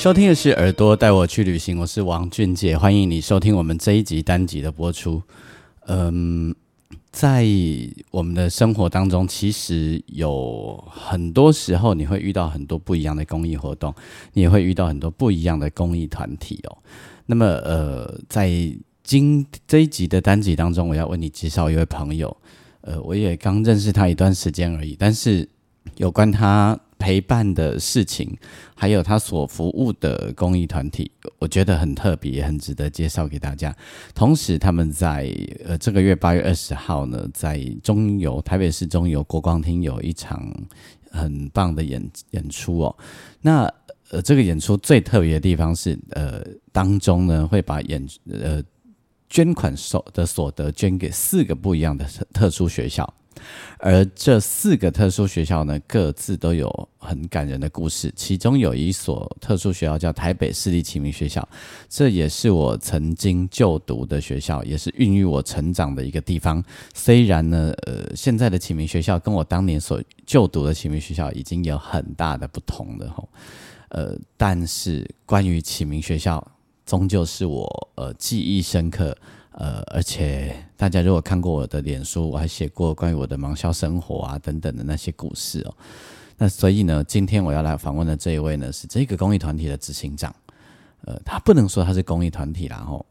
收听的是《耳朵带我去旅行》，我是王俊杰，欢迎你收听我们这一集单集的播出。嗯，在我们的生活当中，其实有很多时候你会遇到很多不一样的公益活动，你也会遇到很多不一样的公益团体哦。那么，呃，在今这一集的单集当中，我要为你介绍一位朋友。呃，我也刚认识他一段时间而已，但是有关他。陪伴的事情，还有他所服务的公益团体，我觉得很特别，很值得介绍给大家。同时，他们在呃这个月八月二十号呢，在中游台北市中游国光厅有一场很棒的演演出哦。那呃这个演出最特别的地方是，呃当中呢会把演呃捐款所的所得捐给四个不一样的特殊学校。而这四个特殊学校呢，各自都有很感人的故事。其中有一所特殊学校叫台北市立启明学校，这也是我曾经就读的学校，也是孕育我成长的一个地方。虽然呢，呃，现在的启明学校跟我当年所就读的启明学校已经有很大的不同了吼，呃，但是关于启明学校，终究是我呃记忆深刻。呃，而且大家如果看过我的脸书，我还写过关于我的盲校生活啊等等的那些故事哦。那所以呢，今天我要来访问的这一位呢，是这个公益团体的执行长。呃，他不能说他是公益团体，然后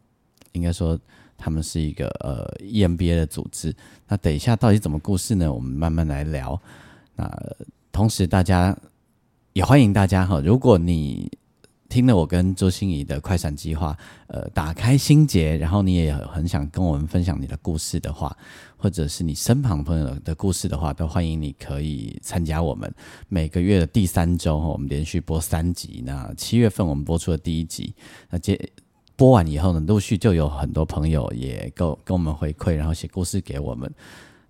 应该说他们是一个呃 EMBA 的组织。那等一下到底怎么故事呢？我们慢慢来聊。那同时大家也欢迎大家哈，如果你。听了我跟周心怡的快闪计划，呃，打开心结，然后你也很想跟我们分享你的故事的话，或者是你身旁朋友的故事的话，都欢迎你可以参加我们每个月的第三周，我们连续播三集。那七月份我们播出了第一集，那接播完以后呢，陆续就有很多朋友也跟跟我们回馈，然后写故事给我们。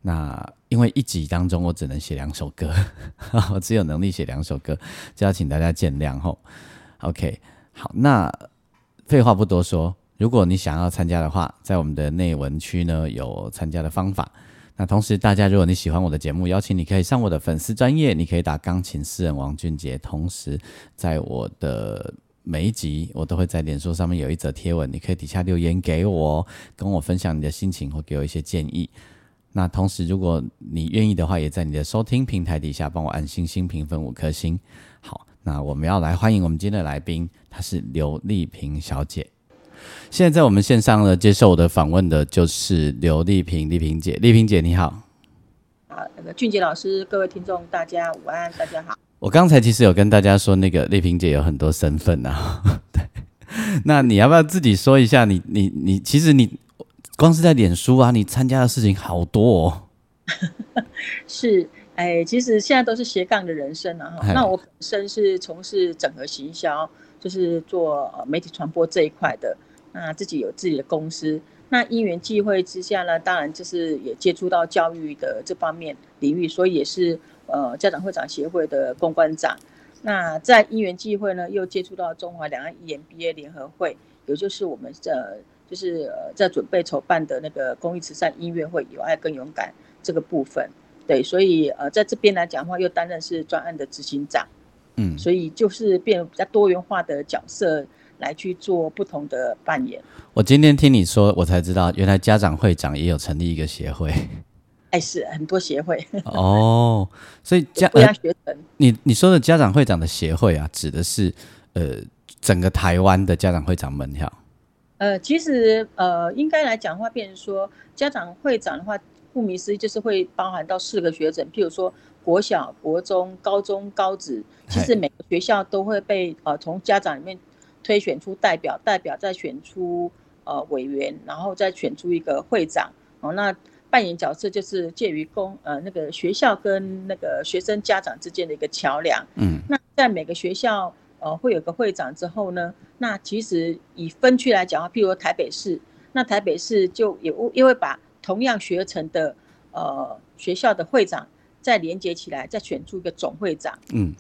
那因为一集当中我只能写两首歌，我只有能力写两首歌，就要请大家见谅吼。OK，好，那废话不多说，如果你想要参加的话，在我们的内文区呢有参加的方法。那同时，大家如果你喜欢我的节目，邀请你可以上我的粉丝专业，你可以打钢琴诗人王俊杰。同时，在我的每一集，我都会在脸书上面有一则贴文，你可以底下留言给我，跟我分享你的心情或给我一些建议。那同时，如果你愿意的话，也在你的收听平台底下帮我按星星评分五颗星。好。那我们要来欢迎我们今天的来宾，她是刘丽萍小姐。现在在我们线上呢，接受我的访问的就是刘丽萍，丽萍姐，丽萍姐你好。啊，那个俊杰老师，各位听众大家午安，大家好。我刚才其实有跟大家说，那个丽萍姐有很多身份啊。对，那你要不要自己说一下？你你你，其实你光是在脸书啊，你参加的事情好多哦。是。哎，其实现在都是斜杠的人生了哈。那我本身是从事整合行销，就是做媒体传播这一块的。那自己有自己的公司。那因缘际会之下呢，当然就是也接触到教育的这方面领域，所以也是呃家长会长协会的公关长。那在因缘际会呢，又接触到中华两岸 EMBA 联合会，也就是我们这就是呃在准备筹办的那个公益慈善音乐会“有爱更勇敢”这个部分。对，所以呃，在这边来讲的话，又担任是专案的执行长，嗯，所以就是变比较多元化的角色来去做不同的扮演。我今天听你说，我才知道原来家长会长也有成立一个协会。哎，是很多协会 哦，所以家家学程，你你说的家长会长的协会啊，指的是呃整个台湾的家长会长们哈。呃，其实呃，应该来讲的话，变成说家长会长的话。顾名思义，就是会包含到四个学诊，譬如说国小、国中、高中、高职，其实每个学校都会被呃从家长里面推选出代表，代表再选出呃委员，然后再选出一个会长。哦，那扮演角色就是介于公呃那个学校跟那个学生家长之间的一个桥梁。嗯，那在每个学校呃会有个会长之后呢，那其实以分区来讲啊，譬如台北市，那台北市就有因为把同样学程的呃学校的会长再连接起来，再选出一个总会长。嗯。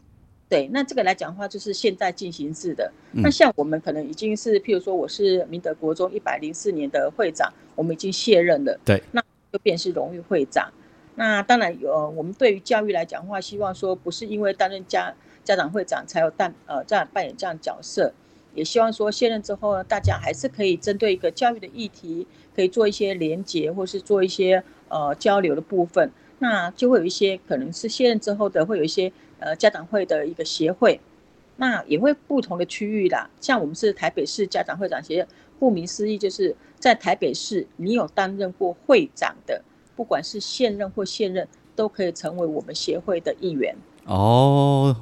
对，那这个来讲的话，就是现在进行式的。那像我们可能已经是，譬如说，我是明德国中一百零四年的会长，我们已经卸任了。对，那就便是荣誉会长。那当然有，我们对于教育来讲的话，希望说不是因为担任家家长会长才有担呃这样扮演这样角色，也希望说卸任之后呢，大家还是可以针对一个教育的议题，可以做一些连结，或是做一些呃交流的部分。那就会有一些可能是卸任之后的，会有一些。呃，家长会的一个协会，那也会不同的区域啦。像我们是台北市家长会长协，顾名思义，就是在台北市，你有担任过会长的，不管是现任或现任，都可以成为我们协会的一员。哦，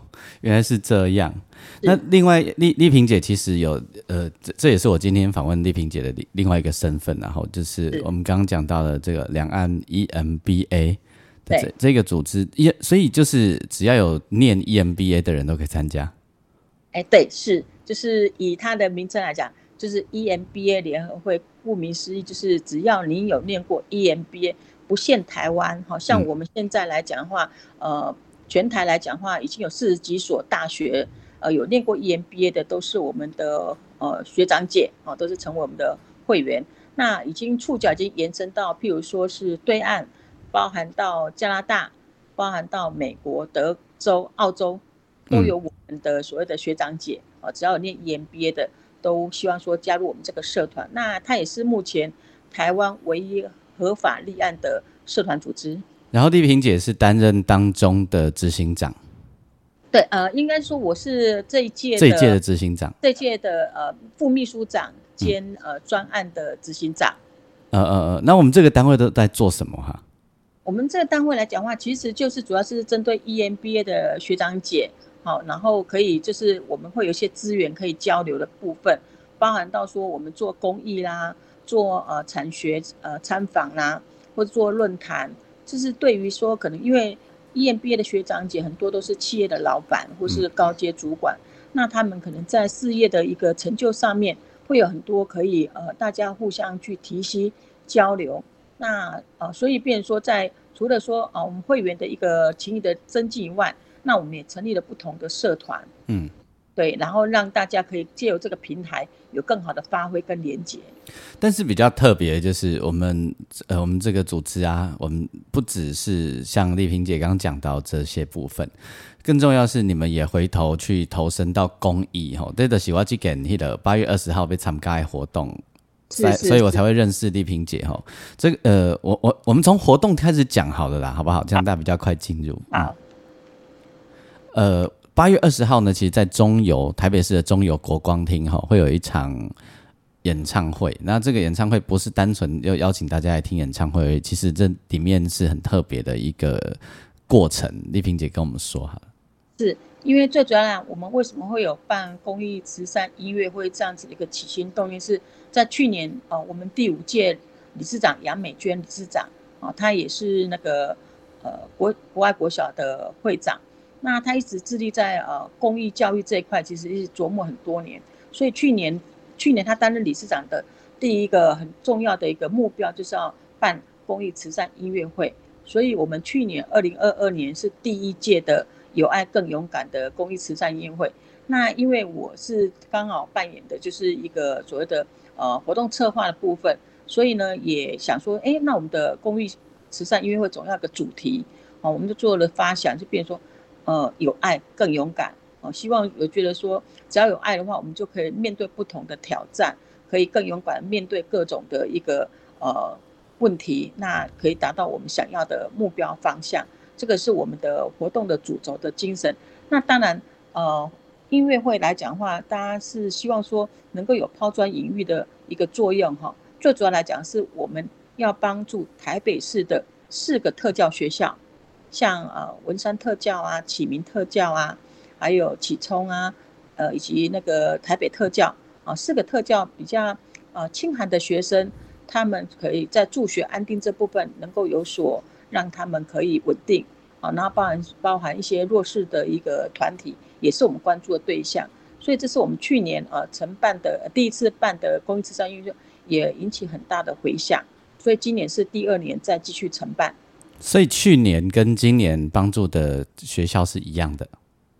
原来是这样。那另外，丽丽萍姐其实有呃，这这也是我今天访问丽萍姐的另另外一个身份，然后就是我们刚刚讲到的这个两岸 EMBA。对这个组织，也所以就是只要有念 EMBA 的人都可以参加。哎，对，是就是以它的名称来讲，就是 EMBA 联合会。顾名思义，就是只要你有念过 EMBA，不限台湾。好像我们现在来讲的话，呃，全台来讲的话，已经有四十几所大学，呃，有念过 EMBA 的都是我们的呃学长姐，哦，都是成为我们的会员。那已经触角已经延伸到，譬如说是对岸。包含到加拿大，包含到美国、德州、澳洲，都有我们的所谓的学长姐啊，只要有念 EMBA 的，都希望说加入我们这个社团。那它也是目前台湾唯一合法立案的社团组织。然后丽萍姐是担任当中的执行长。对，呃，应该说我是这一届这一届的执行长，这届的呃副秘书长兼呃专案的执行长。呃呃呃，那我们这个单位都在做什么哈？我们这个单位来讲话，其实就是主要是针对 EMBA 的学长姐，好，然后可以就是我们会有一些资源可以交流的部分，包含到说我们做公益啦，做呃产学呃参访啦，或者做论坛，就是对于说可能因为 EMBA 的学长姐很多都是企业的老板或是高阶主管，那他们可能在事业的一个成就上面会有很多可以呃大家互相去提携交流。那呃，所以变说，在除了说啊，我们会员的一个情谊的增进以外，那我们也成立了不同的社团，嗯，对，然后让大家可以借由这个平台有更好的发挥跟连接。但是比较特别就是我们呃，我们这个组织啊，我们不只是像丽萍姐刚刚讲到这些部分，更重要是你们也回头去投身到公益哈。对的，喜欢去给那个八月二十号被参加的活动。所所以，我才会认识丽萍姐哈。这个呃，我我我们从活动开始讲好了啦，好不好？这样大家比较快进入。好。呃，八月二十号呢，其实，在中油台北市的中油国光厅哈，会有一场演唱会。那这个演唱会不是单纯要邀请大家来听演唱会，其实这里面是很特别的一个过程。丽萍姐跟我们说哈。是因为最主要呢，我们为什么会有办公益慈善音乐会这样子的一个起心动念是？在去年，呃，我们第五届理事长杨美娟理事长，啊，她也是那个呃国国外国小的会长，那他一直致力在呃公益教育这一块，其实是琢磨很多年。所以去年，去年他担任理事长的第一个很重要的一个目标，就是要办公益慈善音乐会。所以我们去年二零二二年是第一届的有爱更勇敢的公益慈善音乐会。那因为我是刚好扮演的就是一个所谓的。呃，活动策划的部分，所以呢，也想说，哎，那我们的公益慈善音乐会总要个主题，哦，我们就做了发想，就变说，呃，有爱更勇敢，哦，希望有觉得说，只要有爱的话，我们就可以面对不同的挑战，可以更勇敢面对各种的一个呃问题，那可以达到我们想要的目标方向，这个是我们的活动的主轴的精神。那当然，呃。音乐会来讲的话，大家是希望说能够有抛砖引玉的一个作用哈。最主要来讲，是我们要帮助台北市的四个特教学校，像呃文山特教啊、启明特教啊，还有启聪啊，呃以及那个台北特教啊，四个特教比较呃清寒的学生，他们可以在助学安定这部分能够有所让他们可以稳定啊，然后包含包含一些弱势的一个团体，也是我们关注的对象。所以这是我们去年呃承办的第一次办的公益慈善运动，也引起很大的回响。所以今年是第二年再继续承办。所以去年跟今年帮助的学校是一样的。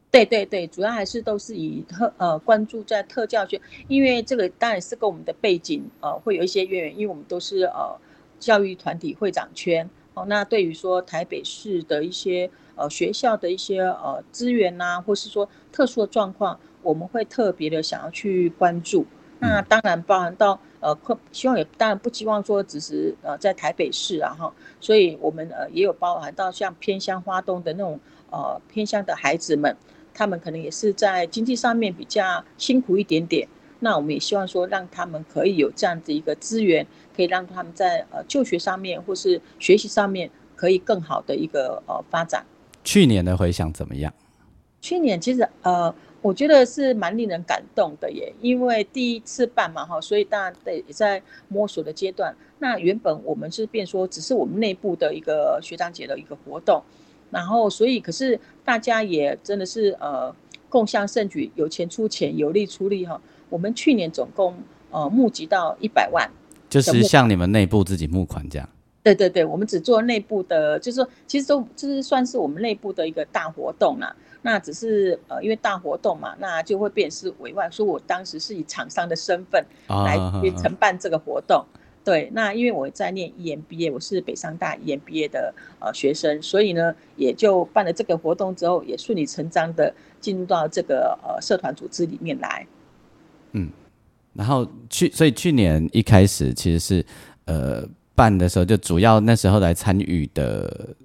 对对对，主要还是都是以特呃关注在特教学，因为这个当然是跟我们的背景呃会有一些渊源，因为我们都是呃教育团体会长圈哦。那对于说台北市的一些呃学校的一些呃资源呐，或是说特殊的状况，我们会特别的想要去关注。那当然包含到呃，希望也当然不希望说只是呃在台北市啊哈，所以我们呃也有包含到像偏乡花东的那种呃偏乡的孩子们。他们可能也是在经济上面比较辛苦一点点，那我们也希望说让他们可以有这样的一个资源，可以让他们在呃就学上面或是学习上面可以更好的一个呃发展。去年的回想怎么样？去年其实呃，我觉得是蛮令人感动的耶，因为第一次办嘛哈，所以当然得在摸索的阶段。那原本我们是变说只是我们内部的一个学长姐的一个活动。然后，所以可是大家也真的是呃共襄盛举，有钱出钱，有力出力哈。我们去年总共呃募集到一百万，就是像你们内部自己募款这样。对对对，我们只做内部的，就是说其实都就是算是我们内部的一个大活动啦。那只是呃因为大活动嘛，那就会变是委外，所以我当时是以厂商的身份来承办这个活动。对，那因为我在念 EMBA，我是北商大 EMBA 的呃学生，所以呢，也就办了这个活动之后，也顺理成章的进入到这个呃社团组织里面来。嗯，然后去，所以去年一开始其实是呃办的时候，就主要那时候来参与的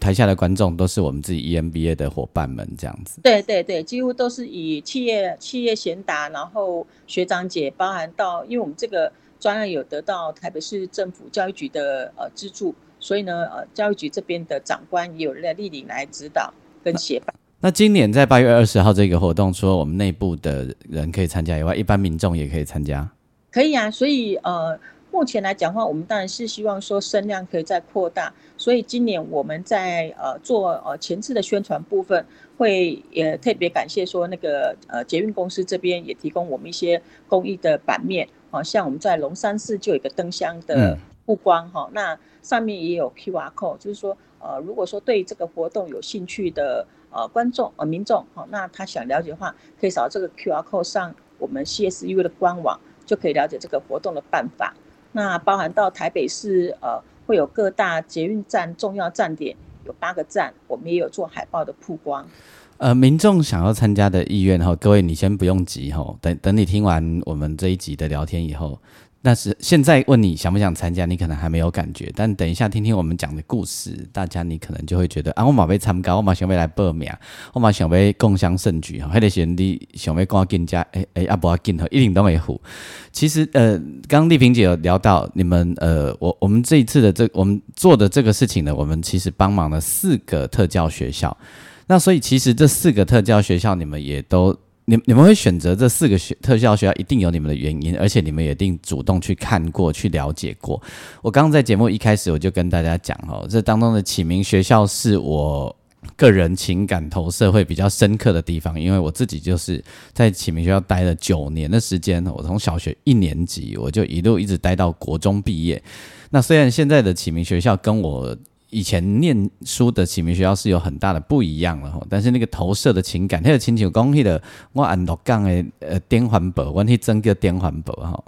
台下的观众都是我们自己 EMBA 的伙伴们，这样子。对对对，几乎都是以企业企业贤达，然后学长姐，包含到，因为我们这个。专案有得到台北市政府教育局的呃资助，所以呢，呃，教育局这边的长官也有来莅临来指导跟协办。那今年在八月二十号这个活动，除了我们内部的人可以参加以外，一般民众也可以参加。可以啊，所以呃，目前来讲话，我们当然是希望说声量可以再扩大，所以今年我们在呃做呃前置的宣传部分，会也特别感谢说那个呃捷运公司这边也提供我们一些公益的版面。好像我们在龙山寺就有一个灯箱的布光哈，那上面也有 Q R code，就是说，呃，如果说对这个活动有兴趣的呃观众呃民众，哈，那他想了解的话，可以扫这个 Q R code 上我们 C S U 的官网，就可以了解这个活动的办法。那包含到台北市呃会有各大捷运站重要站点，有八个站，我们也有做海报的曝光。呃，民众想要参加的意愿哈，各位你先不用急哈，等等你听完我们这一集的聊天以后，那是现在问你想不想参加，你可能还没有感觉，但等一下听听我们讲的故事，大家你可能就会觉得啊，我马被参加，我马想要来报名，我马想要共襄盛举哈，还得先你想要赶紧加，哎哎，阿伯要紧哈，一定都没糊。其实呃，刚刚丽萍姐有聊到你们呃，我我们这一次的这我们做的这个事情呢，我们其实帮忙了四个特教学校。那所以其实这四个特教学校，你们也都，你你们会选择这四个学特效学校，一定有你们的原因，而且你们也一定主动去看过去了解过。我刚刚在节目一开始我就跟大家讲哦，这当中的启明学校是我个人情感投射会比较深刻的地方，因为我自己就是在启明学校待了九年的时间，我从小学一年级我就一路一直待到国中毕业。那虽然现在的启明学校跟我以前念书的启明学校是有很大的不一样了吼，但是那个投射的情感，那个亲像讲起的，我按六杠的呃电环宝，我去争个电环宝哈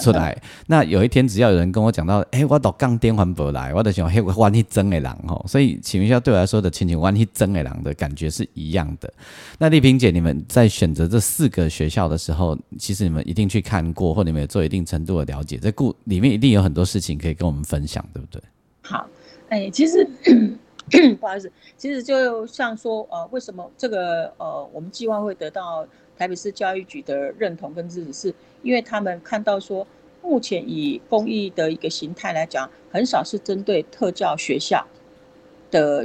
出来。那有一天只要有人跟我讲到，哎，我六杠电环宝来，我就想嘿，我去争的人哈。所以启明学校对我来说的亲像我去争的人的感觉是一样的。那丽萍姐，你们在选择这四个学校的时候，其实你们一定去看过，或你们有做一定程度的了解，在故里面一定有很多事情可以跟我们分享，对不对？好。哎，其实不好意思，其实就像说，呃，为什么这个呃，我们计划会得到台北市教育局的认同跟支持，是因为他们看到说，目前以公益的一个形态来讲，很少是针对特教学校的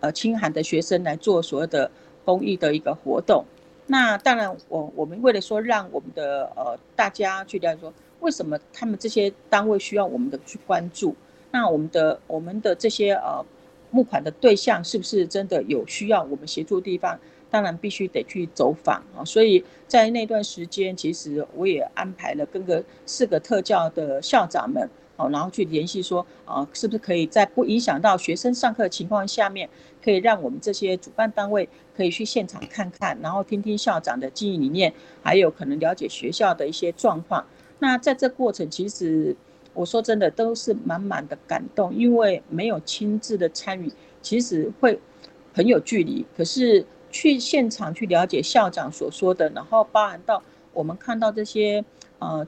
呃清寒的学生来做所谓的公益的一个活动。那当然，我我们为了说让我们的呃大家去了解说。为什么他们这些单位需要我们的去关注？那我们的我们的这些呃募款的对象是不是真的有需要我们协助的地方？当然必须得去走访啊。所以在那段时间，其实我也安排了跟个四个特教的校长们。哦，然后去联系说，啊，是不是可以在不影响到学生上课情况下面，可以让我们这些主办单位可以去现场看看，然后听听校长的经营理念，还有可能了解学校的一些状况。那在这过程，其实我说真的都是满满的感动，因为没有亲自的参与，其实会很有距离。可是去现场去了解校长所说的，然后包含到我们看到这些，呃。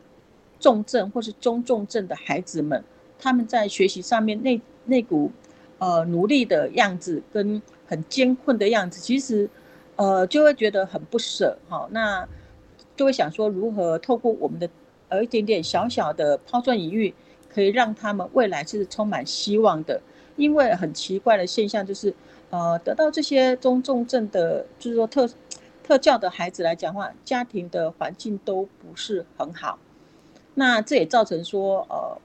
重症或是中重症的孩子们，他们在学习上面那那股呃努力的样子跟很艰困的样子，其实呃就会觉得很不舍哈。那就会想说，如何透过我们的而一点点小小的抛砖引玉，可以让他们未来是充满希望的。因为很奇怪的现象就是，呃，得到这些中重症的，就是说特特教的孩子来讲话，家庭的环境都不是很好。那这也造成说，呃，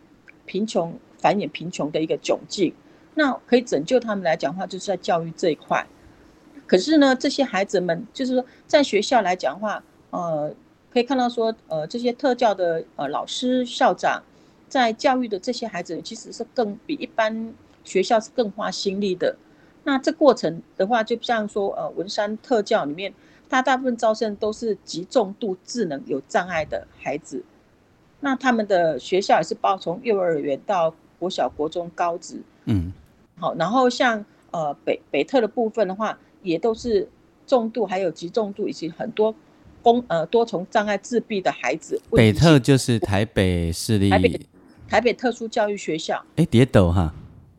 贫穷繁衍贫穷的一个窘境。那可以拯救他们来讲话，就是在教育这一块。可是呢，这些孩子们就是说，在学校来讲话，呃，可以看到说，呃，这些特教的呃老师、校长，在教育的这些孩子，其实是更比一般学校是更花心力的。那这过程的话，就像说，呃，文山特教里面，它大部分招生都是极重度智能有障碍的孩子。那他们的学校也是包从幼儿园到国小、国中、高职，嗯，好，然后像呃北北特的部分的话，也都是重度还有极重度以及很多公呃多重障碍自闭的孩子。北特就是台北市立台北台北特殊教育学校。哎，蝶斗哈，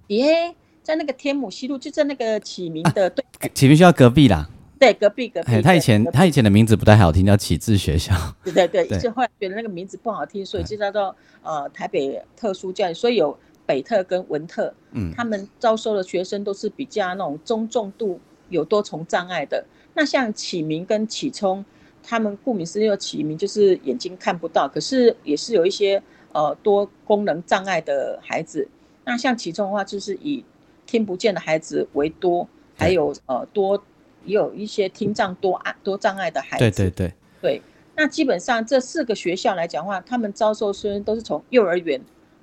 耶，在那个天母西路，就在那个启明的对启明学校隔壁啦。对，隔壁隔壁。他以前他以前的名字不太好听，叫启智学校。对对对，就后来觉得那个名字不好听，所以就叫做呃台北特殊教育。所以有北特跟文特，嗯，他们招收的学生都是比较那种中重度有多重障碍的。那像启明跟启聪，他们顾名思义，起名就是眼睛看不到，可是也是有一些呃多功能障碍的孩子。那像其中的话，就是以听不见的孩子为多，还有呃多。也有一些听障多碍多障碍的孩子，对对对对。那基本上这四个学校来讲话，他们招收生都是从幼儿园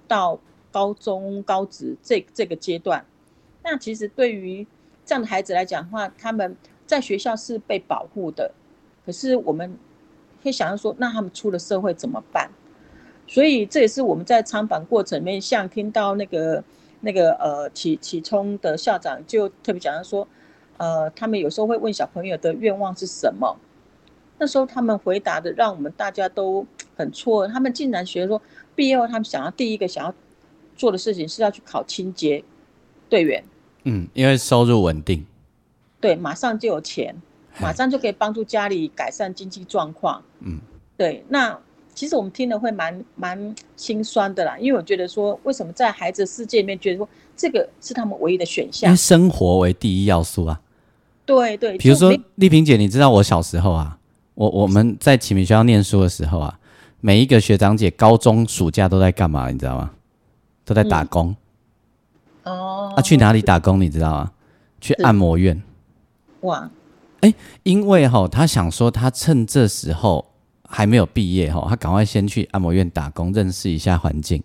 到高中、高职这这个阶段。那其实对于这样的孩子来讲话，他们在学校是被保护的。可是我们会想要说，那他们出了社会怎么办？所以这也是我们在参访过程里面，像听到那个那个呃启启聪的校长就特别讲到说。呃，他们有时候会问小朋友的愿望是什么，那时候他们回答的让我们大家都很错。他们竟然学说毕业后他们想要第一个想要做的事情是要去考清洁队员。嗯，因为收入稳定。对，马上就有钱，马上就可以帮助家里改善经济状况。嗯，对。那其实我们听了会蛮蛮心酸的啦，因为我觉得说，为什么在孩子世界里面觉得说这个是他们唯一的选项？因为生活为第一要素啊。对对，比如说丽萍姐，你知道我小时候啊，我我们在启明学校念书的时候啊，每一个学长姐高中暑假都在干嘛？你知道吗？都在打工。哦。啊，去哪里打工？你知道吗？去按摩院。哇。哎，因为哈，他想说，他趁这时候还没有毕业哈，他赶快先去按摩院打工，认识一下环境。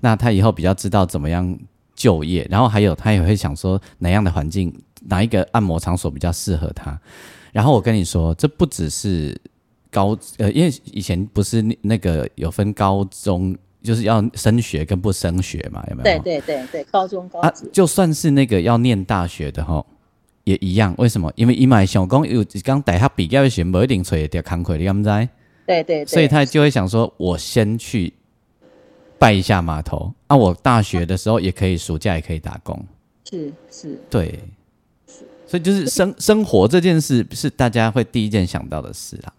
那他以后比较知道怎么样就业，然后还有他也会想说哪样的环境。哪一个按摩场所比较适合他？然后我跟你说，这不只是高呃，因为以前不是那个有分高中，就是要升学跟不升学嘛，有没有？对对对对，高中高啊，就算是那个要念大学的哈，也一样。为什么？因为伊买想讲有刚大学毕业的时候，不一定找得到工课，你敢不知？对对，所以他就会想说，我先去拜一下码头啊，我大学的时候也可以，暑假也可以打工。是是，对。所以就是生生活这件事是大家会第一件想到的事啊。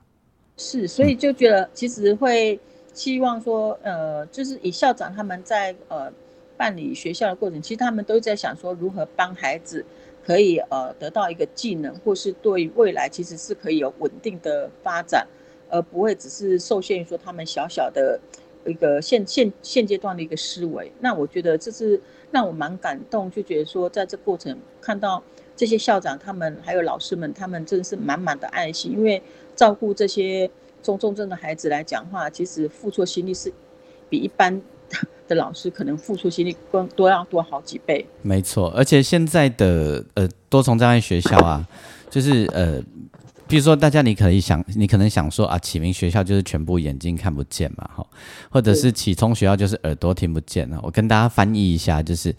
是，所以就觉得其实会希望说，呃，就是以校长他们在呃办理学校的过程，其实他们都在想说如何帮孩子可以呃得到一个技能，或是对未来其实是可以有稳定的发展，而不会只是受限于说他们小小的一个现现现阶段的一个思维。那我觉得这是让我蛮感动，就觉得说在这过程看到这些校长他们还有老师们，他们真是满满的爱心，因为照顾这些中重症的孩子来讲话，其实付出心力是比一般。的老师可能付出心力更多要多好几倍，没错。而且现在的呃多重障碍学校啊，就是呃，比如说大家你可以想，你可能想说啊，启明学校就是全部眼睛看不见嘛，哈，或者是启聪学校就是耳朵听不见啊。我跟大家翻译一下，就是。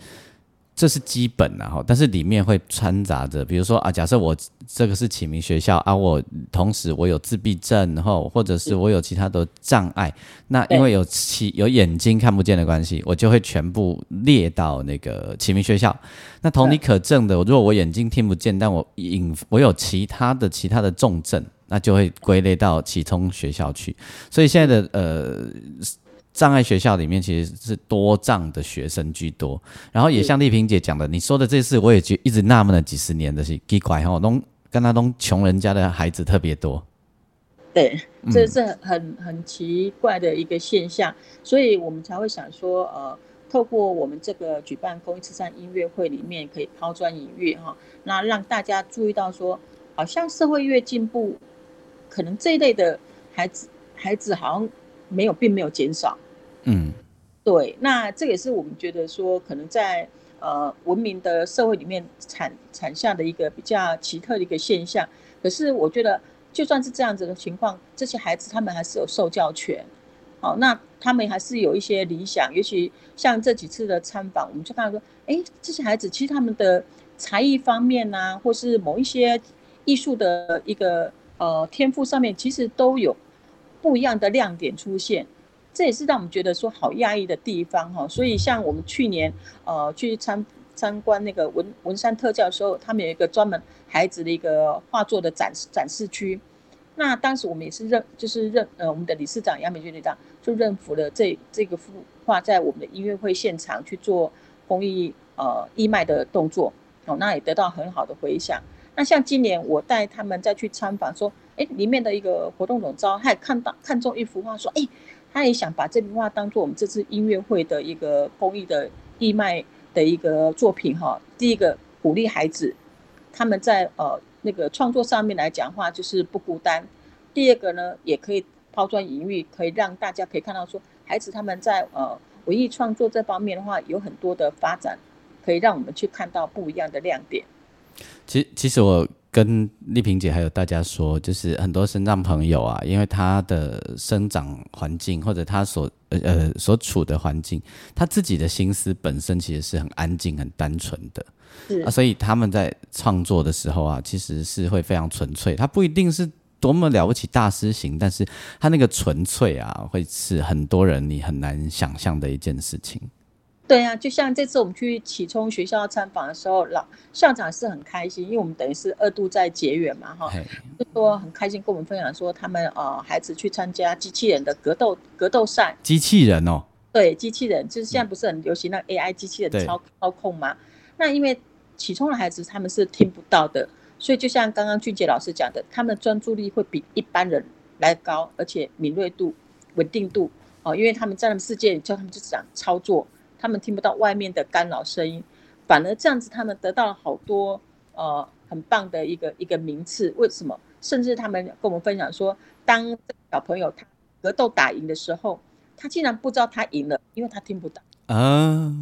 这是基本的哈，但是里面会掺杂着，比如说啊，假设我这个是启明学校啊，我同时我有自闭症，然后或者是我有其他的障碍，那因为有其有眼睛看不见的关系，我就会全部列到那个启明学校。那同理可证的，如果我眼睛听不见，但我引我有其他的其他的重症，那就会归类到启聪学校去。所以现在的呃。障碍学校里面其实是多障的学生居多，然后也像丽萍姐讲的，你说的这事我也觉一直纳闷了几十年的是奇怪哈，东跟他东穷人家的孩子特别多，对，这是很很奇怪的一个现象，所以我们才会想说，呃，透过我们这个举办公益慈善音乐会里面，可以抛砖引玉哈，那让大家注意到说，好像社会越进步，可能这一类的孩子孩子好像。没有，并没有减少。嗯，对，那这也是我们觉得说，可能在呃文明的社会里面产产下的一个比较奇特的一个现象。可是我觉得，就算是这样子的情况，这些孩子他们还是有受教权。好，那他们还是有一些理想。尤其像这几次的参访，我们就看到说，哎，这些孩子其实他们的才艺方面呐，或是某一些艺术的一个呃天赋上面，其实都有。不一样的亮点出现，这也是让我们觉得说好压抑的地方哈。所以像我们去年呃去参参观那个文文山特教的时候，他们有一个专门孩子的一个画作的展示展示区。那当时我们也是认就是认呃我们的理事长杨美娟理事长就认服了这这个幅画在我们的音乐会现场去做公益呃义卖的动作哦，那也得到很好的回响。那像今年我带他们再去参访说。哎，里面的一个活动总招，还看到看中一幅画，说，哎，他也想把这幅画当做我们这次音乐会的一个公益的义卖的一个作品哈。第一个鼓励孩子，他们在呃那个创作上面来讲话就是不孤单。第二个呢，也可以抛砖引玉，可以让大家可以看到说，孩子他们在呃文艺创作这方面的话，有很多的发展，可以让我们去看到不一样的亮点。其其实我。跟丽萍姐还有大家说，就是很多生长朋友啊，因为他的生长环境或者他所呃呃所处的环境，他自己的心思本身其实是很安静、很单纯的，啊，所以他们在创作的时候啊，其实是会非常纯粹。他不一定是多么了不起大师型，但是他那个纯粹啊，会是很多人你很难想象的一件事情。对啊，就像这次我们去启聪学校参访的时候，老校长是很开心，因为我们等于是二度在结缘嘛，哈，就说很开心跟我们分享说，他们呃孩子去参加机器人的格斗格斗赛。机器人哦？对，机器人就是现在不是很流行那 AI 机器人操操控吗？那因为启聪的孩子他们是听不到的，所以就像刚刚俊杰老师讲的，他们专注力会比一般人来高，而且敏锐度、稳定度哦，因为他们在他们世界里叫他们就讲操作。他们听不到外面的干扰声音，反而这样子，他们得到了好多呃很棒的一个一个名次。为什么？甚至他们跟我们分享说，当小朋友他格斗打赢的时候，他竟然不知道他赢了，因为他听不到啊。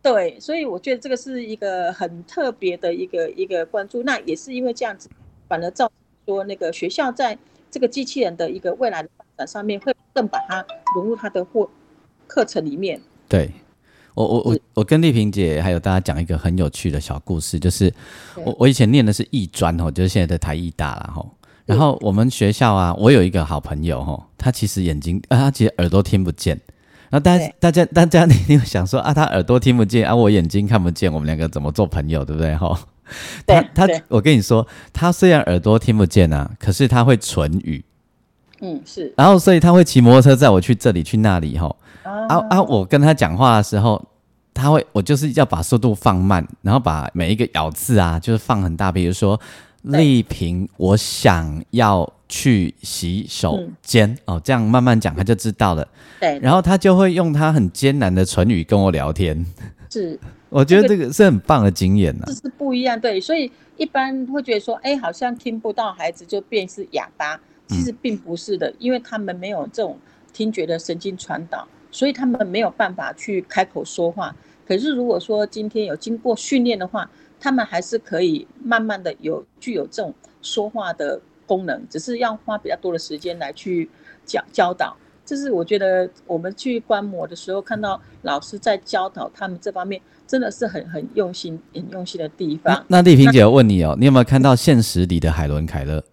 对，所以我觉得这个是一个很特别的一个一个关注。那也是因为这样子，反而造成说那个学校在这个机器人的一个未来的发展上面，会更把它融入他的或课程里面。对。我我我我跟丽萍姐还有大家讲一个很有趣的小故事，就是我我以前念的是艺专哦，就是现在的台艺大了吼。然后我们学校啊，我有一个好朋友吼，他其实眼睛啊，他其实耳朵听不见。然后大家大家大家，你你想说啊，他耳朵听不见啊，我眼睛看不见，我们两个怎么做朋友，对不对吼？他他我跟你说，他虽然耳朵听不见啊，可是他会唇语。嗯，是。然后所以他会骑摩托车载我去这里去那里吼。啊啊！我跟他讲话的时候，他会，我就是要把速度放慢，然后把每一个咬字啊，就是放很大。比如说，丽萍，我想要去洗手间哦，这样慢慢讲他就知道了。对，然后他就会用他很艰难的唇语跟我聊天。是，我觉得这个是很棒的经验呐。这是不一样，对，所以一般会觉得说，哎，好像听不到孩子就变是哑巴，其实并不是的，因为他们没有这种听觉的神经传导，所以他们没有办法去开口说话。可是如果说今天有经过训练的话，他们还是可以慢慢的有具有这种说话的功能，只是要花比较多的时间来去教教导。这是我觉得我们去观摩的时候，看到老师在教导他们这方面，真的是很很用心、很用心的地方。那丽萍姐，我问你哦，你有没有看到现实里的海伦凯勒？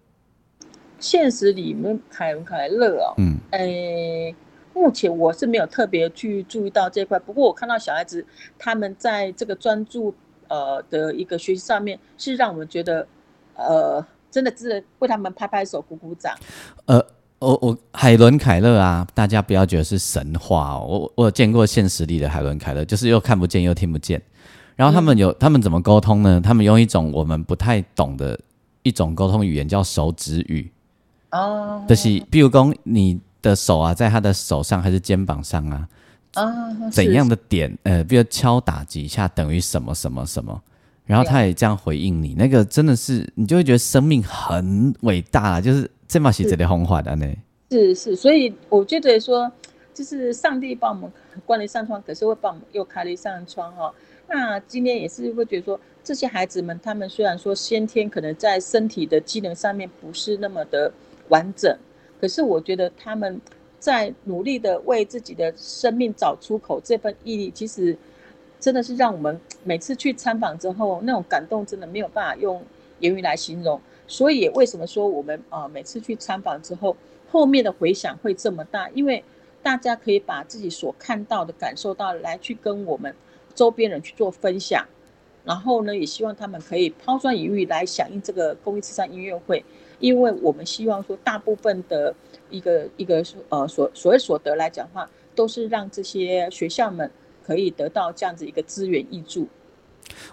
现实里面海伦凯勒哦，嗯，诶，目前我是没有特别去注意到这块，不过我看到小孩子他们在这个专注呃的一个学习上面，是让我们觉得呃，真的值得为他们拍拍手、鼓鼓掌。呃。我我海伦凯勒啊，大家不要觉得是神话哦。我我有见过现实里的海伦凯勒，就是又看不见又听不见。然后他们有他们怎么沟通呢？他们用一种我们不太懂的一种沟通语言，叫手指语。哦，就是比如说你的手啊，在他的手上还是肩膀上啊？啊，怎样的点？呃，比如敲打几下等于什么什么什么？然后他也这样回应你，那个真的是你就会觉得生命很伟大，就是。这么写这里红花的呢？是是，所以我觉得说，就是上帝帮我们关了一扇窗，可是会帮我们又开了一扇窗哈。那今天也是会觉得说，这些孩子们，他们虽然说先天可能在身体的机能上面不是那么的完整，可是我觉得他们在努力的为自己的生命找出口，这份毅力，其实真的是让我们每次去参访之后，那种感动真的没有办法用言语来形容。所以为什么说我们啊每次去参访之后，后面的回响会这么大？因为大家可以把自己所看到的、感受到来去跟我们周边人去做分享，然后呢，也希望他们可以抛砖引玉来响应这个公益慈善音乐会，因为我们希望说大部分的一个一个呃所所谓所得来讲话，都是让这些学校们可以得到这样子一个资源益助。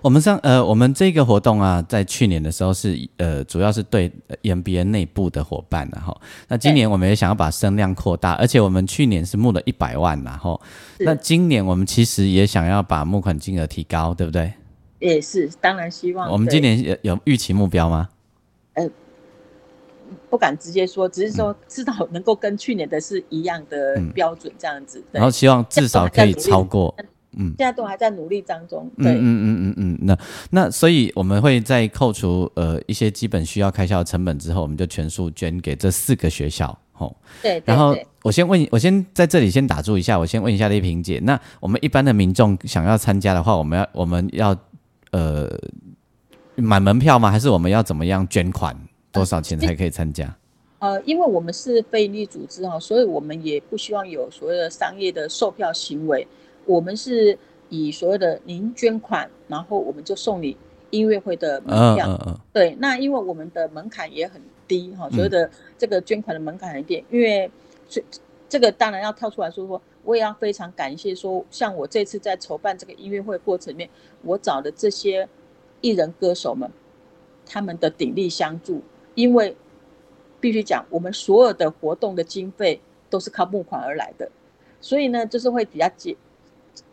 我们上呃，我们这个活动啊，在去年的时候是呃，主要是对 MBA 内部的伙伴的哈。那今年我们也想要把声量扩大，而且我们去年是募了一百万然后那今年我们其实也想要把募款金额提高，对不对？也是，当然希望。我们今年有有预期目标吗？呃，不敢直接说，只是说知道能够跟去年的是一样的标准这样子。然后希望至少可以超过。嗯，现在都还在努力当中。对，嗯嗯嗯嗯嗯，那那所以我们会在扣除呃一些基本需要开销的成本之后，我们就全数捐给这四个学校。吼，对。然后我先问，我先在这里先打住一下，我先问一下丽萍姐，那我们一般的民众想要参加的话，我们要我们要呃买门票吗？还是我们要怎么样捐款？多少钱才可以参加？呃，因为我们是非利组织哈，所以我们也不希望有所谓的商业的售票行为。我们是以所谓的您捐款，然后我们就送你音乐会的门票。对，那因为我们的门槛也很低哈，所谓的这个捐款的门槛很低。因为这这个当然要跳出来说说，我也要非常感谢说，像我这次在筹办这个音乐会过程里面，我找的这些艺人歌手们，他们的鼎力相助。因为必须讲，我们所有的活动的经费都是靠募款而来的，所以呢，就是会比较紧。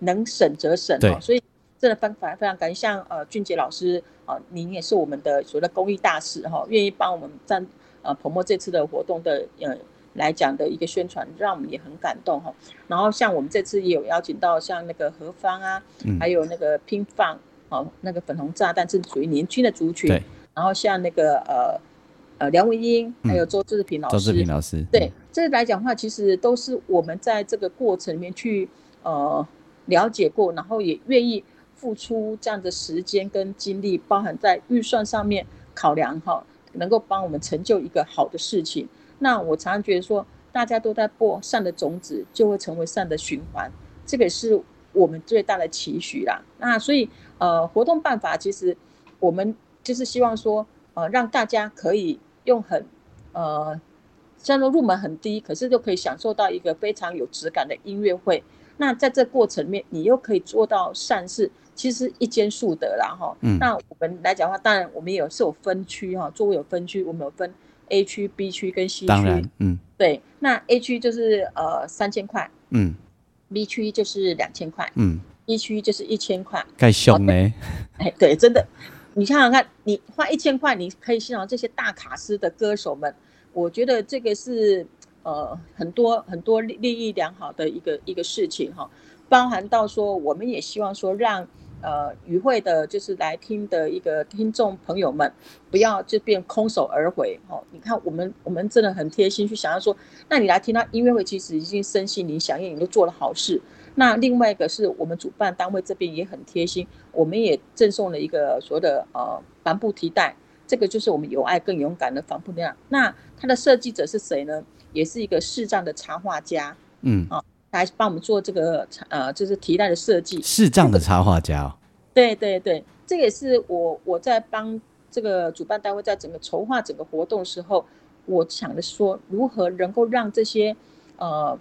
能省则省哈，所以真的非常非常感谢像呃俊杰老师啊，您也是我们的所谓的公益大使哈，愿意帮我们站呃彭墨这次的活动的呃来讲的一个宣传，让我们也很感动哈。然后像我们这次也有邀请到像那个何方啊，还有那个拼放哦，那个粉红炸弹是属于年轻的族群，然后像那个呃呃梁文英，还有周志平老师，周志平老师，对，这来讲话其实都是我们在这个过程里面去呃。了解过，然后也愿意付出这样的时间跟精力，包含在预算上面考量哈，能够帮我们成就一个好的事情。那我常常觉得说，大家都在播善的种子，就会成为善的循环，这个是我们最大的期许啦。那所以呃，活动办法其实我们就是希望说，呃，让大家可以用很呃，虽然说入门很低，可是就可以享受到一个非常有质感的音乐会。那在这过程面，你又可以做到善事，其实一间数得啦哈。嗯。那我们来讲的话，当然我们有是有分区哈，座位有分区，我们有分 A 区、B 区跟 C 区。当然，嗯。对，那 A 区就是呃三千块，嗯。B 区就是两千块，嗯。，B 区就是一千块。盖凶呢。哎，对，真的。你想想看，你花一千块，你可以欣赏这些大卡司的歌手们。我觉得这个是呃很多很多利益良好的一个一个事情哈，包含到说我们也希望说让呃与会的就是来听的一个听众朋友们不要就变空手而回哦。你看我们我们真的很贴心去想要说，那你来听他音乐会，其实已经身心灵响应，你都做了好事。那另外一个是我们主办单位这边也很贴心，我们也赠送了一个所谓的呃帆布提袋，这个就是我们有爱更勇敢的帆布提袋。那它的设计者是谁呢？也是一个视障的插画家，嗯啊，来帮我们做这个呃就是提袋的设计。视障的插画家，对对对，这也是我我在帮这个主办单位在整个筹划整个活动时候，我想的说如何能够让这些呃。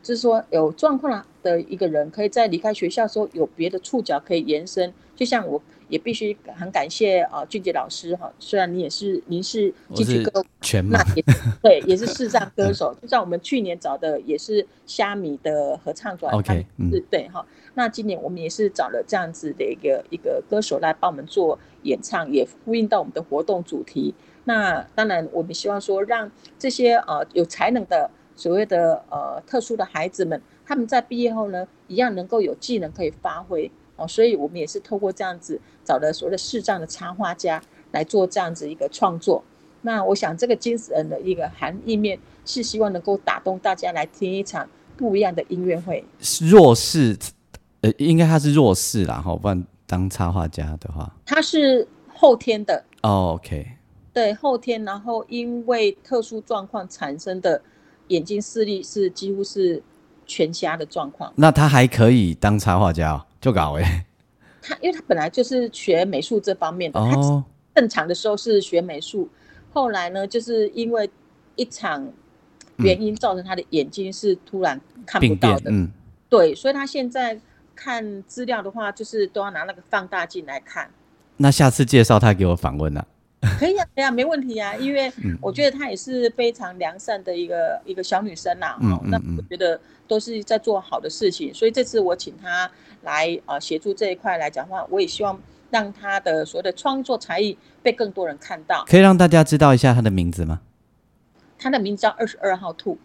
就是说，有状况的一个人，可以在离开学校时候有别的触角可以延伸。就像我也必须很感谢啊，俊杰老师哈。虽然你也是，您是京剧歌，那也 对，也是视障歌手。就像我们去年找的也是虾米的合唱团，OK，是对哈。那今年我们也是找了这样子的一个一个歌手来帮我们做演唱，也呼应到我们的活动主题。那当然，我们希望说让这些呃有才能的。所谓的呃特殊的孩子们，他们在毕业后呢，一样能够有技能可以发挥哦，所以我们也是透过这样子找的所谓的视障的插画家来做这样子一个创作。那我想这个精神的一个含义面是希望能够打动大家来听一场不一样的音乐会。弱势，呃，应该他是弱势啦，哈，不然当插画家的话，他是后天的。OK，对，后天，然后因为特殊状况产生的。眼睛视力是几乎是全瞎的状况，那他还可以当插画家，就搞哎。他因为他本来就是学美术这方面的，他正常的时候是学美术，后来呢，就是因为一场原因造成他的眼睛是突然看不到的，嗯，对，所以他现在看资料的话，就是都要拿那个放大镜来看。那下次介绍他给我访问呢？可以啊，可以啊，没问题啊，因为我觉得她也是非常良善的一个一个小女生呐，嗯，那我觉得都是在做好的事情，所以这次我请她来呃协助这一块来讲话，我也希望让她的所有的创作才艺被更多人看到。可以让大家知道一下她的名字吗？她的名字叫二十二号兔。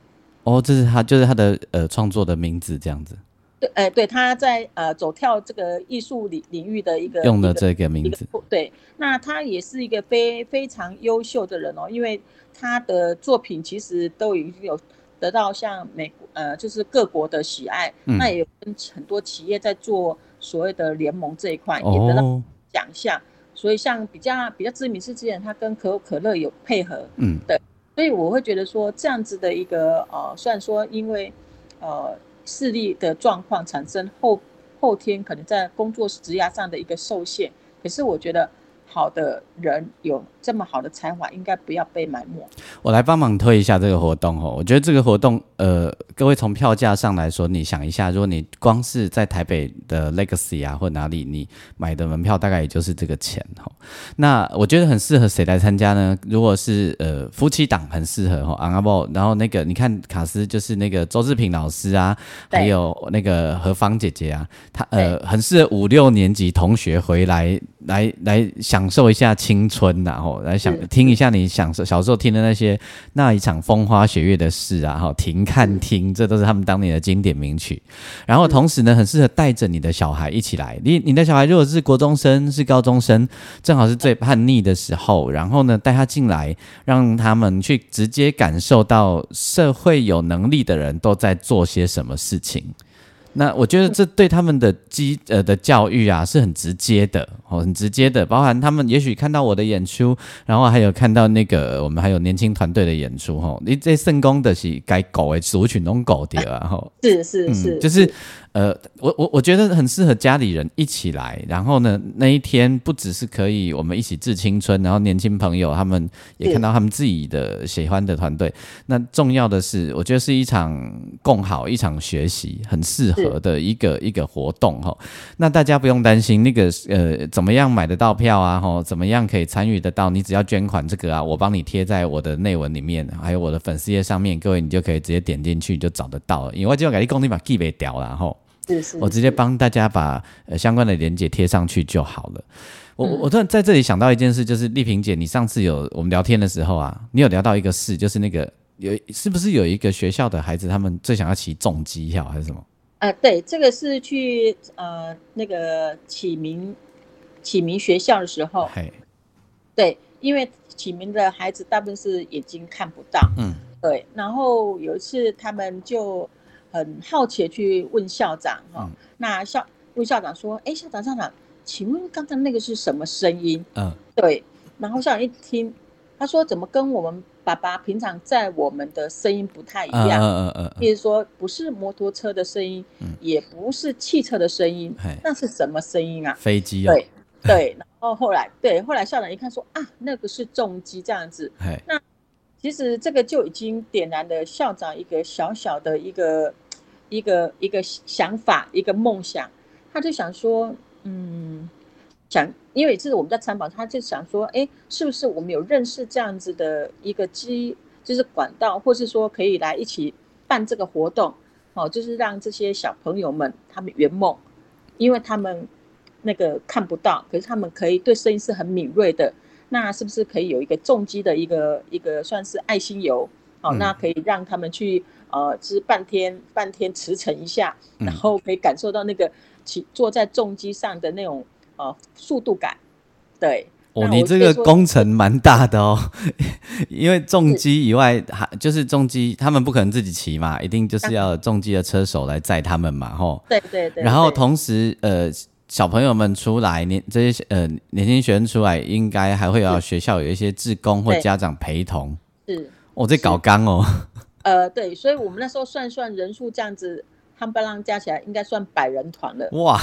哦，这是她就是她的呃创作的名字这样子。对，哎，对，他在呃走跳这个艺术领领域的一个用的这个名字，对，那他也是一个非非常优秀的人哦，因为他的作品其实都已经有得到像美国呃就是各国的喜爱，那也有跟很多企业在做所谓的联盟这一块也得到奖项，所以像比较比较知名是之前他跟可口可乐有配合，嗯，对，所以我会觉得说这样子的一个呃，虽然说因为呃。视力的状况产生后后天可能在工作职涯上的一个受限，可是我觉得。好的人有这么好的才华，应该不要被埋没。我来帮忙推一下这个活动哦。我觉得这个活动，呃，各位从票价上来说，你想一下，如果你光是在台北的 Legacy 啊或哪里，你买的门票大概也就是这个钱哦。那我觉得很适合谁来参加呢？如果是呃夫妻档，很适合哈。阿波，然后那个你看卡斯就是那个周志平老师啊，还有那个何芳姐姐啊，她呃很适合五六年级同学回来来来。享受一下青春，然后来想听一下你小时候听的那些那一场风花雪月的事啊，哈，停看听，这都是他们当年的经典名曲。然后同时呢，很适合带着你的小孩一起来。你你的小孩如果是国中生、是高中生，正好是最叛逆的时候，然后呢，带他进来，让他们去直接感受到社会有能力的人都在做些什么事情。那我觉得这对他们的基呃的教育啊是很直接的哦，很直接的，包含他们也许看到我的演出，然后还有看到那个我们还有年轻团队的演出哈。你这圣功的是该狗诶，族群拢狗的啊哈。是是是，就是呃，我我我觉得很适合家里人一起来，然后呢，那一天不只是可以我们一起致青春，然后年轻朋友他们也看到他们自己的喜欢的团队。那重要的是，我觉得是一场共好，一场学习，很适合的一个一个活动哈。那大家不用担心那个呃怎么样买得到票啊？哈，怎么样可以参与得到？你只要捐款这个啊，我帮你贴在我的内文里面，还有我的粉丝页上面，各位你就可以直接点进去就找得到了。因为我就要给你工地把记别掉了哈。我直接帮大家把呃相关的连接贴上去就好了。我我突然在这里想到一件事，就是丽萍姐，你上次有我们聊天的时候啊，你有聊到一个事，就是那个有是不是有一个学校的孩子，他们最想要骑重机跳还是什么？呃，对，这个是去呃那个启明启明学校的时候，对，因为启明的孩子大部分是眼睛看不到，嗯，对，然后有一次他们就。很好奇去问校长哈，那校问校长说：“哎，校长校长，请问刚才那个是什么声音？”嗯，对。然后校长一听，他说：“怎么跟我们爸爸平常在我们的声音不太一样？嗯嗯嗯，比如说不是摩托车的声音，也不是汽车的声音，那是什么声音啊？飞机啊？对 对。然后后来对后来校长一看说：啊，那个是重机这样子。那其实这个就已经点燃了校长一个小小的一个。一个一个想法，一个梦想，他就想说，嗯，想，因为这是我们在参访，他就想说，哎，是不是我们有认识这样子的一个机，就是管道，或是说可以来一起办这个活动，哦，就是让这些小朋友们他们圆梦，因为他们那个看不到，可是他们可以对声音是很敏锐的，那是不是可以有一个重击的一个一个算是爱心油，哦，那可以让他们去。呃，是半天半天驰骋一下，然后可以感受到那个骑坐在重机上的那种呃速度感。对，哦，你这个工程蛮大的哦，因为重机以外还就是重机，他们不可能自己骑嘛，一定就是要重机的车手来载他们嘛，吼。对对对。然后同时呃，小朋友们出来年这些呃年轻学生出来，应该还会有学校有一些志工或家长陪同。是。我在搞纲哦。呃，对，所以我们那时候算算人数这样子，夯不啷加起来应该算百人团了。哇，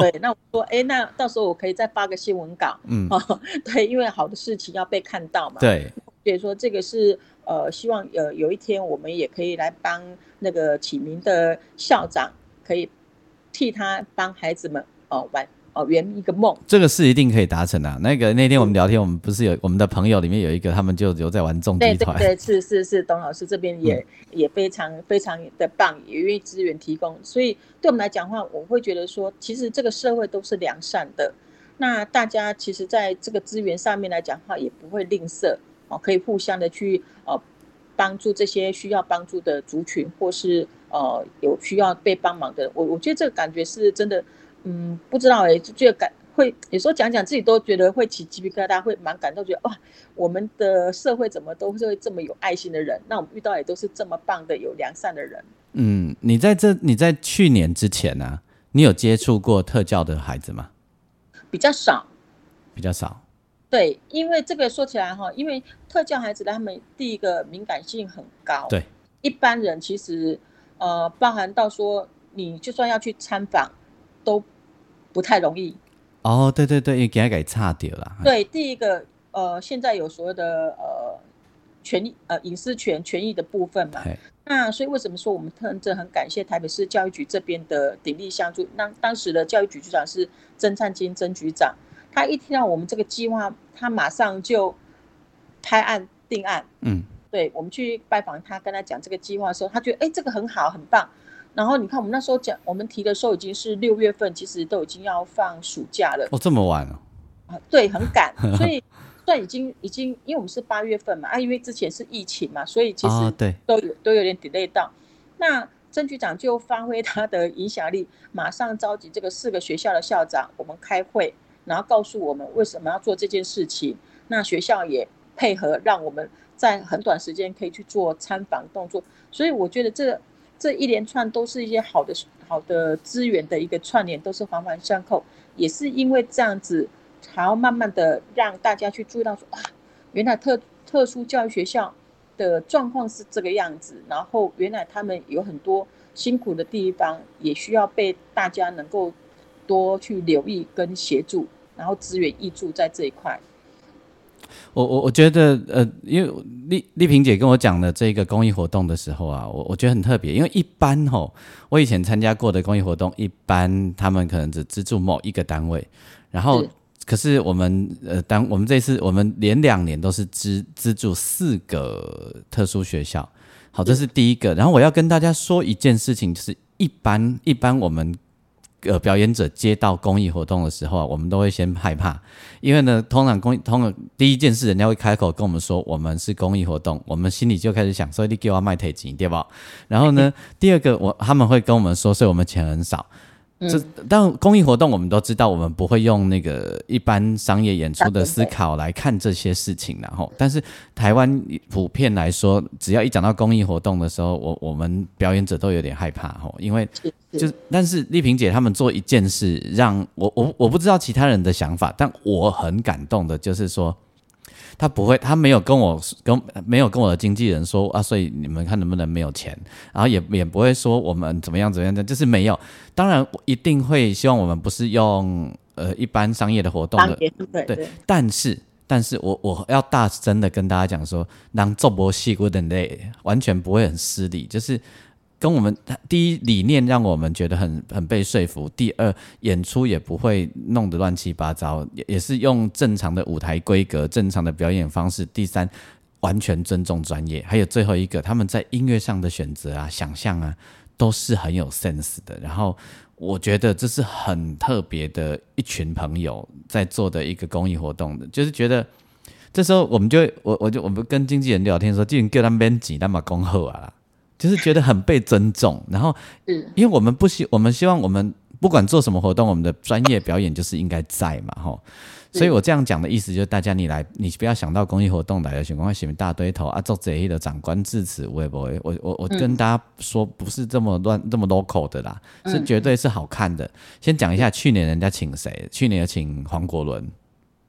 对，那我说，哎，那到时候我可以再发个新闻稿。嗯，对，因为好的事情要被看到嘛。对，所以说这个是呃，希望呃有一天我们也可以来帮那个启明的校长，可以替他帮孩子们哦玩。哦，圆一个梦，这个是一定可以达成的。那个那天我们聊天，我们不是有我们的朋友里面有一个，他们就有在玩重机团。对对对，是是是，董老师这边也也非常非常的棒，也愿意资源提供。所以对我们来讲的话，我会觉得说，其实这个社会都是良善的。那大家其实在这个资源上面来讲的话，也不会吝啬哦，可以互相的去呃帮助这些需要帮助的族群，或是呃有需要被帮忙的。我我觉得这个感觉是真的。嗯，不知道哎，就觉得感会有时候讲讲自己都觉得会起鸡皮疙瘩，会蛮感动，觉得哇，我们的社会怎么都会这么有爱心的人？那我们遇到也都是这么棒的、有良善的人。嗯，你在这你在去年之前呢，你有接触过特教的孩子吗？比较少，比较少。对，因为这个说起来哈，因为特教孩子他们第一个敏感性很高，对，一般人其实呃，包含到说你就算要去参访。都不太容易哦，对对对，因为给他给差掉了。对，第一个呃，现在有所谓的呃权益呃隐私权权益的部分嘛，那所以为什么说我们特真很感谢台北市教育局这边的鼎力相助？那当时的教育局局长是曾灿金曾局长，他一听到我们这个计划，他马上就拍案定案。嗯，对，我们去拜访他，跟他讲这个计划的时候，他觉得哎，这个很好，很棒。然后你看，我们那时候讲，我们提的时候已经是六月份，其实都已经要放暑假了。哦，这么晚了？啊，对，很赶。所以算已经已经，因为我们是八月份嘛，啊，因为之前是疫情嘛，所以其实对都有都有点 delay 到。那曾局长就发挥他的影响力，马上召集这个四个学校的校长，我们开会，然后告诉我们为什么要做这件事情。那学校也配合，让我们在很短时间可以去做参访动作。所以我觉得这。这一连串都是一些好的好的资源的一个串联，都是环环相扣。也是因为这样子，才要慢慢的让大家去注意到说啊，原来特特殊教育学校的状况是这个样子，然后原来他们有很多辛苦的地方，也需要被大家能够多去留意跟协助，然后资源挹注在这一块。我我我觉得呃，因为丽丽萍姐跟我讲的这个公益活动的时候啊，我我觉得很特别，因为一般吼，我以前参加过的公益活动，一般他们可能只资助某一个单位，然后可是我们呃，当我们这次我们连两年都是资资助四个特殊学校，好，这是第一个。然后我要跟大家说一件事情，就是一般一般我们。呃，表演者接到公益活动的时候啊，我们都会先害怕，因为呢，通常公益通常第一件事，人家会开口跟我们说，我们是公益活动，我们心里就开始想，所以你给我卖腿筋，对吧？然后呢，第二个我他们会跟我们说，所以我们钱很少。这但公益活动我们都知道，我们不会用那个一般商业演出的思考来看这些事情，然后，但是台湾普遍来说，只要一讲到公益活动的时候，我我们表演者都有点害怕，吼，因为就但是丽萍姐他们做一件事，让我我我不知道其他人的想法，但我很感动的，就是说。他不会，他没有跟我跟没有跟我的经纪人说啊，所以你们看能不能没有钱，然后也也不会说我们怎么样怎么样的，就是没有。当然，我一定会希望我们不是用呃一般商业的活动的，对。但是，但是我我要大声的跟大家讲说，让做播戏过的累，完全不会很失礼，就是。跟我们第一理念让我们觉得很很被说服，第二演出也不会弄得乱七八糟，也也是用正常的舞台规格、正常的表演方式。第三，完全尊重专业。还有最后一个，他们在音乐上的选择啊、想象啊，都是很有 sense 的。然后我觉得这是很特别的一群朋友在做的一个公益活动的，就是觉得这时候我们就我我就我们跟经纪人聊天说，既然叫他们挤那么恭贺啊。就是觉得很被尊重，然后，因为我们不希，我们希望我们不管做什么活动，我们的专业表演就是应该在嘛，吼。所以我这样讲的意思就是，大家你来，你不要想到公益活动来的情况下，前面大堆头啊，做这一的长官致辞，会不会？我我我跟大家说，不是这么乱，这么 local 的啦，是绝对是好看的。先讲一下去年人家请谁？去年有请黄国伦，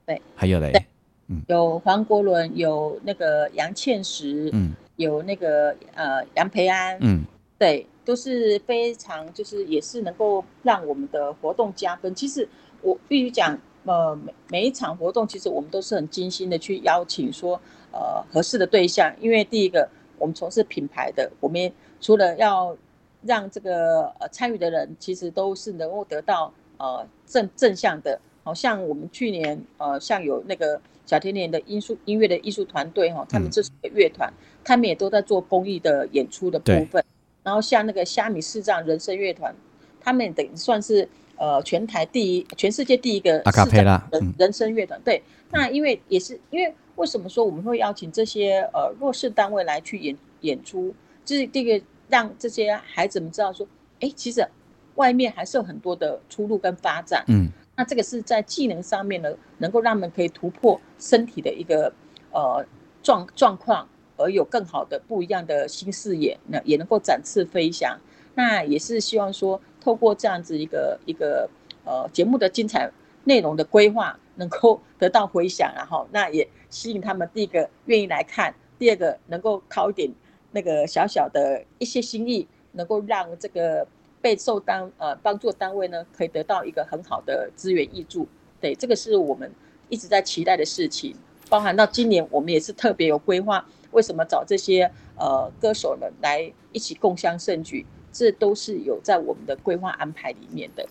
对，还有嘞，嗯，有黄国伦，有那个杨倩石，嗯。有那个呃杨培安，嗯，对，都是非常就是也是能够让我们的活动加分。其实我必须讲，呃每每一场活动，其实我们都是很精心的去邀请说呃合适的对象，因为第一个我们从事品牌的，我们除了要让这个呃参与的人，其实都是能够得到呃正正向的。好像我们去年呃像有那个。小甜甜的音术音乐的艺术团队哈，他们这是个乐团，他们也都在做公益的演出的部分。然后像那个虾米视障人生乐团，他们等于算是呃全台第一、全世界第一个视障人人声乐团。对，那因为也是因为为什么说我们会邀请这些呃弱势单位来去演演出，就是这个让这些孩子们知道说，哎，其实外面还是有很多的出路跟发展。嗯。那这个是在技能上面呢，能够让他们可以突破身体的一个呃状状况，而有更好的不一样的新视野，那也能够展翅飞翔。那也是希望说，透过这样子一个一个呃节目的精彩内容的规划，能够得到回响，然后那也吸引他们第一个愿意来看，第二个能够靠一点那个小小的一些心意，能够让这个。被受单呃帮助单位呢，可以得到一个很好的资源益助，对，这个是我们一直在期待的事情。包含到今年，我们也是特别有规划，为什么找这些呃歌手们来一起共襄盛举，这都是有在我们的规划安排里面的。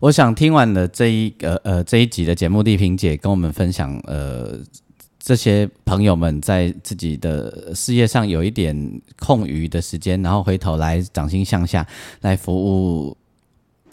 我想听完了这一个呃这一集的节目，丽萍姐跟我们分享呃。这些朋友们在自己的事业上有一点空余的时间，然后回头来掌心向下来服务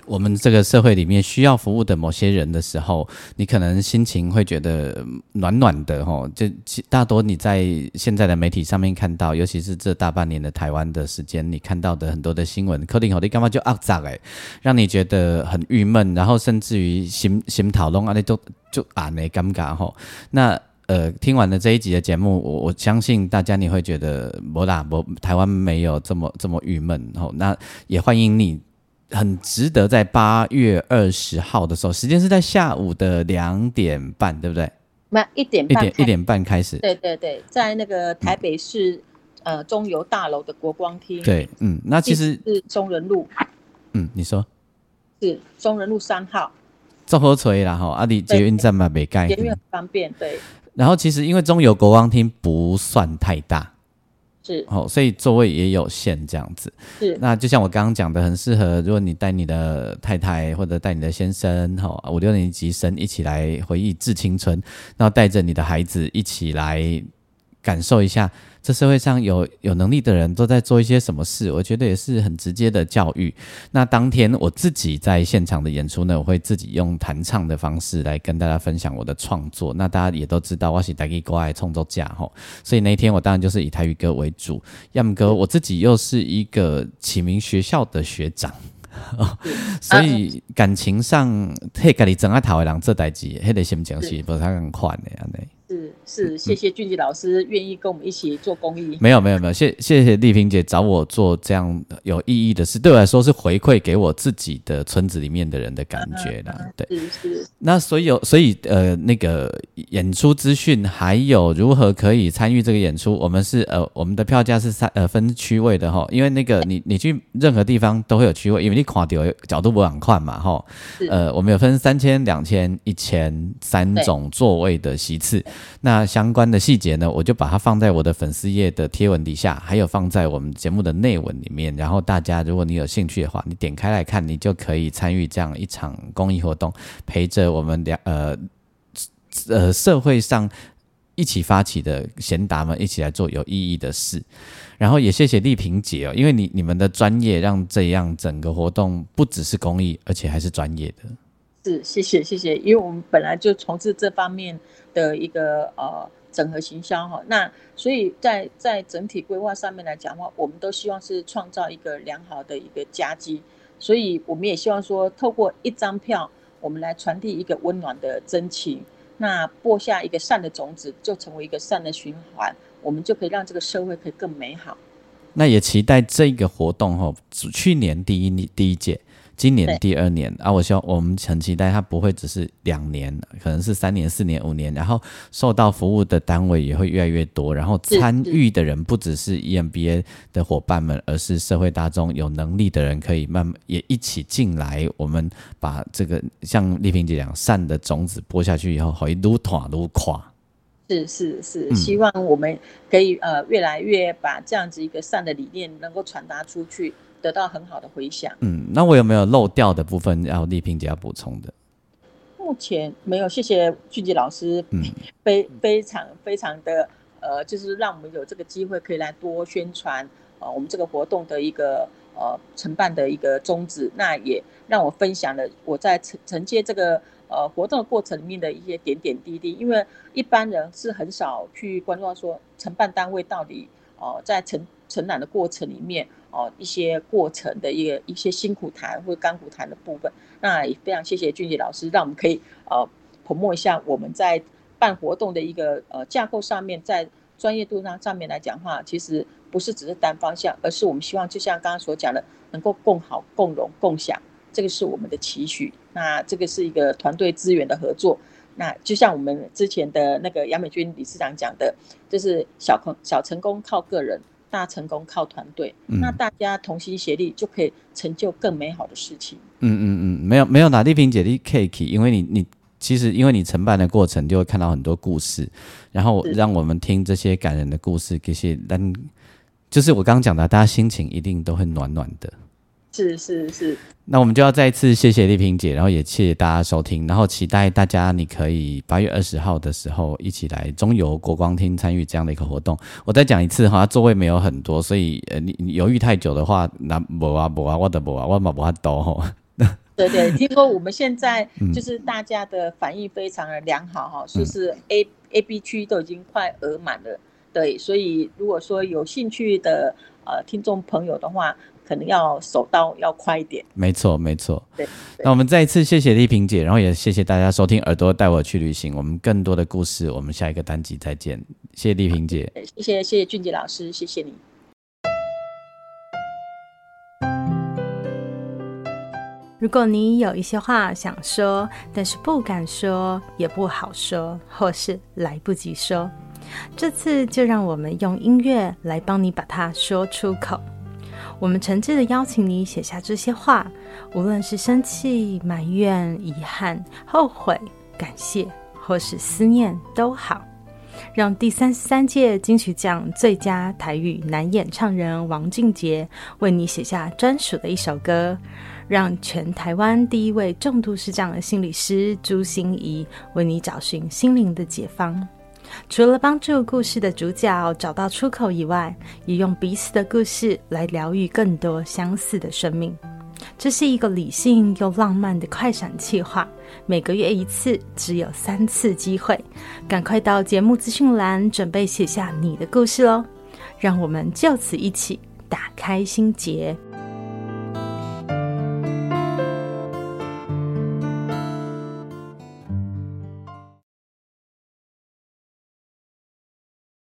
我们这个社会里面需要服务的某些人的时候，你可能心情会觉得暖暖的吼。就大多你在现在的媒体上面看到，尤其是这大半年的台湾的时间，你看到的很多的新闻，柯林好，你干嘛就肮脏诶，让你觉得很郁闷，然后甚至于心 心讨论啊，你都就啊那尴尬吼。那呃，听完了这一集的节目，我我相信大家你会觉得，不啦，不，台湾没有这么这么郁闷。吼，那也欢迎你，很值得在八月二十号的时候，时间是在下午的两点半，对不对？那一点半，一点一点半开始。对对对，在那个台北市呃中油大楼的国光厅。对，嗯，那其实是中仁路。嗯，你说是中仁路三号。综合锤啦哈，阿里捷运站嘛没盖，捷运很方便，对。然后其实因为中油国光厅不算太大。是哦，所以座位也有限，这样子。是，那就像我刚刚讲的，很适合如果你带你的太太或者带你的先生，哈，五六年级生一起来回忆致青春，然后带着你的孩子一起来感受一下。这社会上有有能力的人都在做一些什么事，我觉得也是很直接的教育。那当天我自己在现场的演出呢，我会自己用弹唱的方式来跟大家分享我的创作。那大家也都知道，我是台语歌爱创作家吼，所以那天我当然就是以台语歌为主。要么哥我自己又是一个启明学校的学长，所以感情上嘿，家里真爱讨的人做代志，嘿，得先讲是不是很快的安尼。是是，谢谢俊杰老师愿意跟我们一起做公益。没有没有没有，谢谢谢丽萍姐找我做这样有意义的事，对我来说是回馈给我自己的村子里面的人的感觉啦。对，是是。那所以有所以呃那个演出资讯还有如何可以参与这个演出，我们是呃我们的票价是三呃分区位的哈，因为那个你你去任何地方都会有区位，因为你跨掉角度不很快嘛哈。呃，我们有分三千、两千、一千三种座位的席次。那相关的细节呢，我就把它放在我的粉丝页的贴文底下，还有放在我们节目的内文里面。然后大家，如果你有兴趣的话，你点开来看，你就可以参与这样一场公益活动，陪着我们两呃呃社会上一起发起的贤达们一起来做有意义的事。然后也谢谢丽萍姐哦，因为你你们的专业让这样整个活动不只是公益，而且还是专业的。是，谢谢谢谢，因为我们本来就从事这方面。的一个呃整合行销哈，那所以在在整体规划上面来讲的话，我们都希望是创造一个良好的一个佳绩，所以我们也希望说，透过一张票，我们来传递一个温暖的真情，那播下一个善的种子，就成为一个善的循环，我们就可以让这个社会可以更美好。那也期待这个活动哈，去年第一第一届。今年第二年啊，我希望我们很期待它不会只是两年，可能是三年、四年、五年，然后受到服务的单位也会越来越多，然后参与的人不只是 EMBA 的伙伴们，而是社会大众有能力的人可以慢慢也一起进来。我们把这个像丽萍姐讲善的种子播下去以后，会撸团撸垮。是是是，希望我们可以呃越来越把这样子一个善的理念能够传达出去。得到很好的回响。嗯，那我有没有漏掉的部分要丽萍姐要补充的？目前没有，谢谢俊杰老师。嗯，非非常非常的呃，就是让我们有这个机会可以来多宣传呃我们这个活动的一个呃承办的一个宗旨。那也让我分享了我在承承接这个呃活动的过程里面的一些点点滴滴。因为一般人是很少去关注到说承办单位到底哦在承承揽的过程里面。哦，一些过程的一个一些辛苦谈或者甘苦谈的部分，那也非常谢谢俊杰老师，让我们可以呃捧墨一下我们在办活动的一个呃架构上面，在专业度上上面来讲话，其实不是只是单方向，而是我们希望就像刚刚所讲的，能够共好、共荣、共享，这个是我们的期许。那这个是一个团队资源的合作，那就像我们之前的那个杨美君理事长讲的，就是小成小成功靠个人。大成功靠团队，那大家同心协力就可以成就更美好的事情。嗯嗯嗯，没有没有拿丽萍姐的 cake，因为你你其实因为你承办的过程就会看到很多故事，然后让我们听这些感人的故事，这些但就是我刚刚讲的，大家心情一定都会暖暖的。是是是，那我们就要再一次谢谢丽萍姐，然后也谢谢大家收听，然后期待大家你可以八月二十号的时候一起来中油国光厅参与这样的一个活动。我再讲一次哈，座位没有很多，所以呃你你犹豫太久的话，那不啊不啊，我的不啊，我嘛不啊多哈。对对，听说我们现在就是大家的反应非常的良好哈，说是 A A B 区都已经快额满了，对，所以如果说有兴趣的呃听众朋友的话。可能要手刀要快一点，没错没错。对，那我们再一次谢谢丽萍姐，然后也谢谢大家收听《耳朵带我去旅行》，我们更多的故事，我们下一个单集再见。谢谢丽萍姐，谢谢谢谢俊杰老师，谢谢你。如果你有一些话想说，但是不敢说，也不好说，或是来不及说。这次就让我们用音乐来帮你把它说出口。我们诚挚的邀请你写下这些话，无论是生气、埋怨、遗憾、后悔、感谢，或是思念都好。让第三十三届金曲奖最佳台语男演唱人王俊杰为你写下专属的一首歌，让全台湾第一位重度失障的心理师朱心怡为你找寻心灵的解放。除了帮助故事的主角找到出口以外，也用彼此的故事来疗愈更多相似的生命。这是一个理性又浪漫的快闪计划，每个月一次，只有三次机会，赶快到节目资讯栏准备写下你的故事喽！让我们就此一起打开心结。